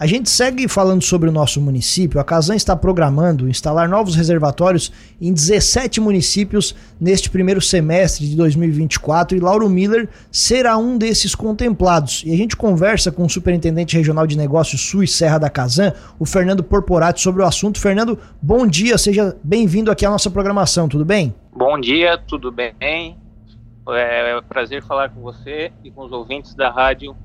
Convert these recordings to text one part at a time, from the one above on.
A gente segue falando sobre o nosso município. A Casan está programando instalar novos reservatórios em 17 municípios neste primeiro semestre de 2024 e Lauro Miller será um desses contemplados. E a gente conversa com o Superintendente Regional de Negócios Sul e Serra da Casan, o Fernando Porporati, sobre o assunto. Fernando, bom dia, seja bem-vindo aqui à nossa programação, tudo bem? Bom dia, tudo bem? É um prazer falar com você e com os ouvintes da Rádio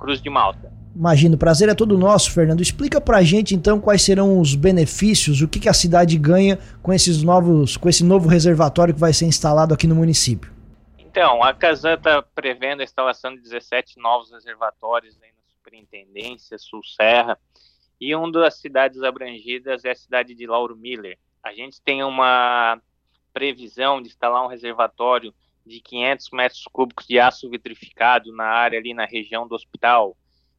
Cruz de Malta. Imagino, o prazer é todo nosso, Fernando. Explica pra gente então quais serão os benefícios, o que, que a cidade ganha com esses novos, com esse novo reservatório que vai ser instalado aqui no município. Então, a Casan está prevendo a instalação de 17 novos reservatórios aí na Superintendência, Sul Serra, e uma das cidades abrangidas é a cidade de Lauro Miller. A gente tem uma previsão de instalar um reservatório de 500 metros cúbicos de aço vitrificado na área ali na região do hospital,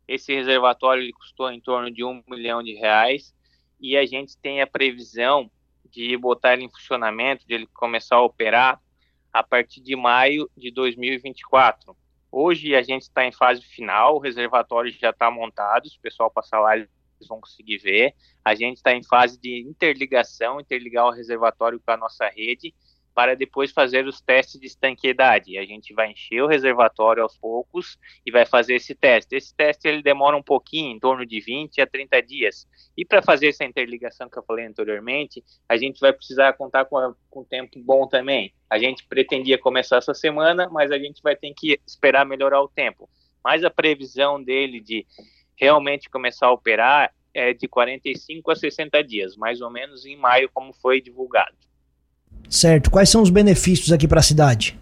esse reservatório ele custou em torno de um milhão de reais e a gente tem a previsão de botar ele em funcionamento, de ele começar a operar a partir de maio de 2024. Hoje a gente está em fase final, o reservatório já está montado, o pessoal passar lá eles vão conseguir ver. A gente está em fase de interligação, interligar o reservatório com a nossa rede para depois fazer os testes de estanqueidade. A gente vai encher o reservatório aos poucos e vai fazer esse teste. Esse teste ele demora um pouquinho, em torno de 20 a 30 dias. E para fazer essa interligação que eu falei anteriormente, a gente vai precisar contar com, a, com tempo bom também. A gente pretendia começar essa semana, mas a gente vai ter que esperar melhorar o tempo. Mas a previsão dele de realmente começar a operar é de 45 a 60 dias, mais ou menos em maio, como foi divulgado. Certo. Quais são os benefícios aqui para a cidade?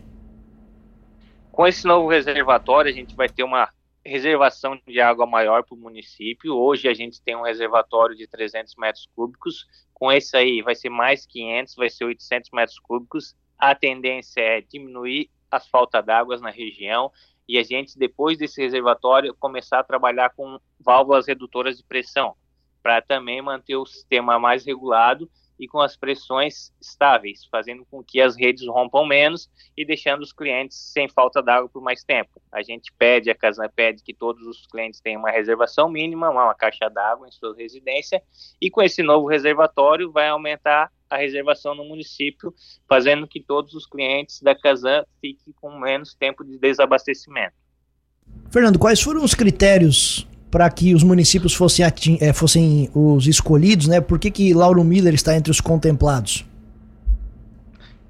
Com esse novo reservatório, a gente vai ter uma reservação de água maior para o município. Hoje a gente tem um reservatório de 300 metros cúbicos. Com esse aí vai ser mais 500, vai ser 800 metros cúbicos. A tendência é diminuir as falta d'água na região e a gente, depois desse reservatório, começar a trabalhar com válvulas redutoras de pressão, para também manter o sistema mais regulado e com as pressões estáveis, fazendo com que as redes rompam menos e deixando os clientes sem falta d'água por mais tempo. A gente pede, a Casa pede que todos os clientes tenham uma reservação mínima, uma caixa d'água em sua residência, e com esse novo reservatório vai aumentar a reservação no município, fazendo que todos os clientes da Casan fiquem com menos tempo de desabastecimento. Fernando, quais foram os critérios para que os municípios fossem, é, fossem os escolhidos, né? Por que, que Lauro Miller está entre os contemplados?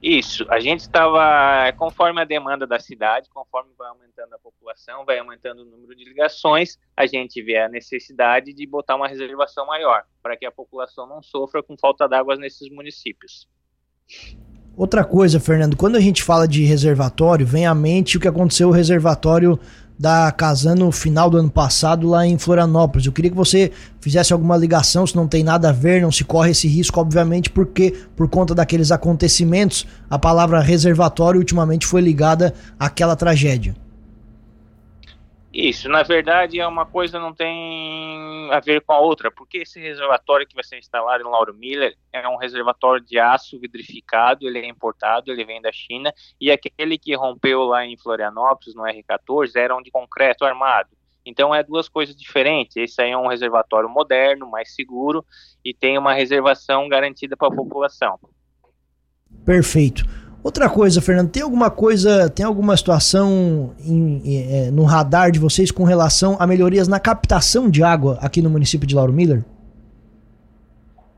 Isso, a gente estava, conforme a demanda da cidade, conforme vai aumentando a população, vai aumentando o número de ligações, a gente vê a necessidade de botar uma reservação maior, para que a população não sofra com falta d'água nesses municípios. Outra coisa, Fernando, quando a gente fala de reservatório, vem à mente o que aconteceu no reservatório da Casan no final do ano passado lá em Florianópolis. Eu queria que você fizesse alguma ligação, se não tem nada a ver, não se corre esse risco, obviamente, porque por conta daqueles acontecimentos, a palavra reservatório ultimamente foi ligada àquela tragédia. Isso, na verdade, é uma coisa não tem a ver com a outra, porque esse reservatório que vai ser instalado em Lauro Miller é um reservatório de aço vidrificado, ele é importado, ele vem da China, e aquele que rompeu lá em Florianópolis, no R14, era um de concreto armado. Então é duas coisas diferentes. Esse aí é um reservatório moderno, mais seguro e tem uma reservação garantida para a população. Perfeito. Outra coisa, Fernando, tem alguma coisa, tem alguma situação em, é, no radar de vocês com relação a melhorias na captação de água aqui no município de Lauro Miller?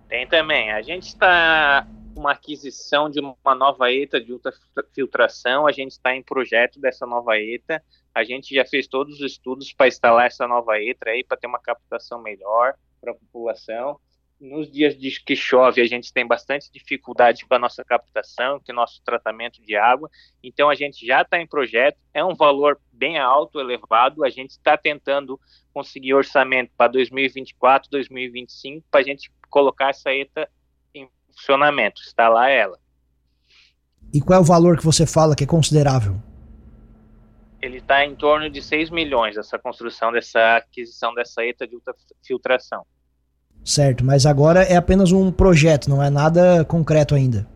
Tem também. A gente está com uma aquisição de uma nova ETA de ultrafiltração, a gente está em projeto dessa nova ETA, a gente já fez todos os estudos para instalar essa nova ETA aí, para ter uma captação melhor para a população nos dias de que chove a gente tem bastante dificuldade com a nossa captação, com o nosso tratamento de água, então a gente já está em projeto, é um valor bem alto, elevado, a gente está tentando conseguir orçamento para 2024, 2025, para a gente colocar essa ETA em funcionamento, instalar ela. E qual é o valor que você fala que é considerável? Ele está em torno de 6 milhões, essa construção dessa aquisição dessa ETA de ultrafiltração. Certo, mas agora é apenas um projeto, não é nada concreto ainda.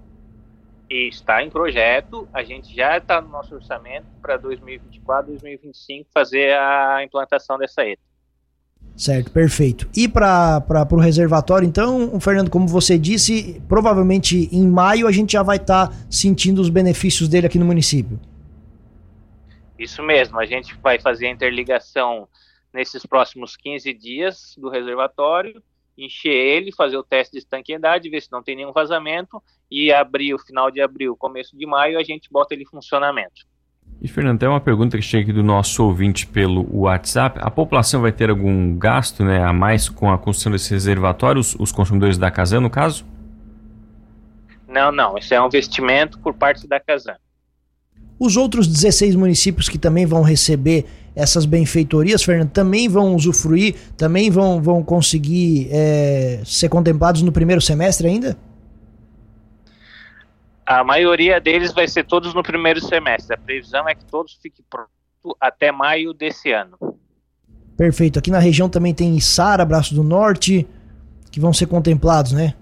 Está em projeto, a gente já está no nosso orçamento para 2024, 2025 fazer a implantação dessa ETA. Certo, perfeito. E para o reservatório, então, Fernando, como você disse, provavelmente em maio a gente já vai estar tá sentindo os benefícios dele aqui no município. Isso mesmo, a gente vai fazer a interligação nesses próximos 15 dias do reservatório, encher ele, fazer o teste de estanqueidade, ver se não tem nenhum vazamento, e abril, final de abril, começo de maio, a gente bota ele em funcionamento. E Fernando, tem uma pergunta que chega aqui do nosso ouvinte pelo WhatsApp. A população vai ter algum gasto né, a mais com a construção desses reservatórios, os consumidores da Casan, no caso? Não, não. Isso é um investimento por parte da Casan. Os outros 16 municípios que também vão receber essas benfeitorias, Fernando, também vão usufruir, também vão, vão conseguir é, ser contemplados no primeiro semestre ainda? A maioria deles vai ser todos no primeiro semestre. A previsão é que todos fiquem prontos até maio desse ano. Perfeito. Aqui na região também tem Içara, Braço do Norte, que vão ser contemplados, né?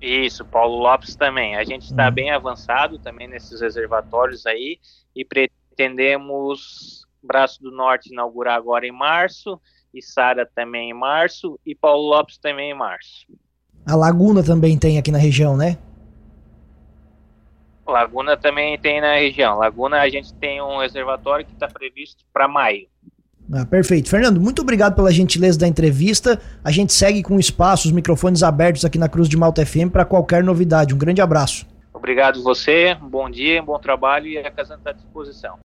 Isso, Paulo Lopes também. A gente está hum. bem avançado também nesses reservatórios aí e pretendemos Braço do Norte inaugurar agora em março, e Sara também em março e Paulo Lopes também em março. A Laguna também tem aqui na região, né? Laguna também tem na região. Laguna a gente tem um reservatório que está previsto para maio. Ah, perfeito. Fernando, muito obrigado pela gentileza da entrevista. A gente segue com o espaço, os microfones abertos aqui na Cruz de Malta FM para qualquer novidade. Um grande abraço. Obrigado você, um bom dia, um bom trabalho e a casa está à disposição.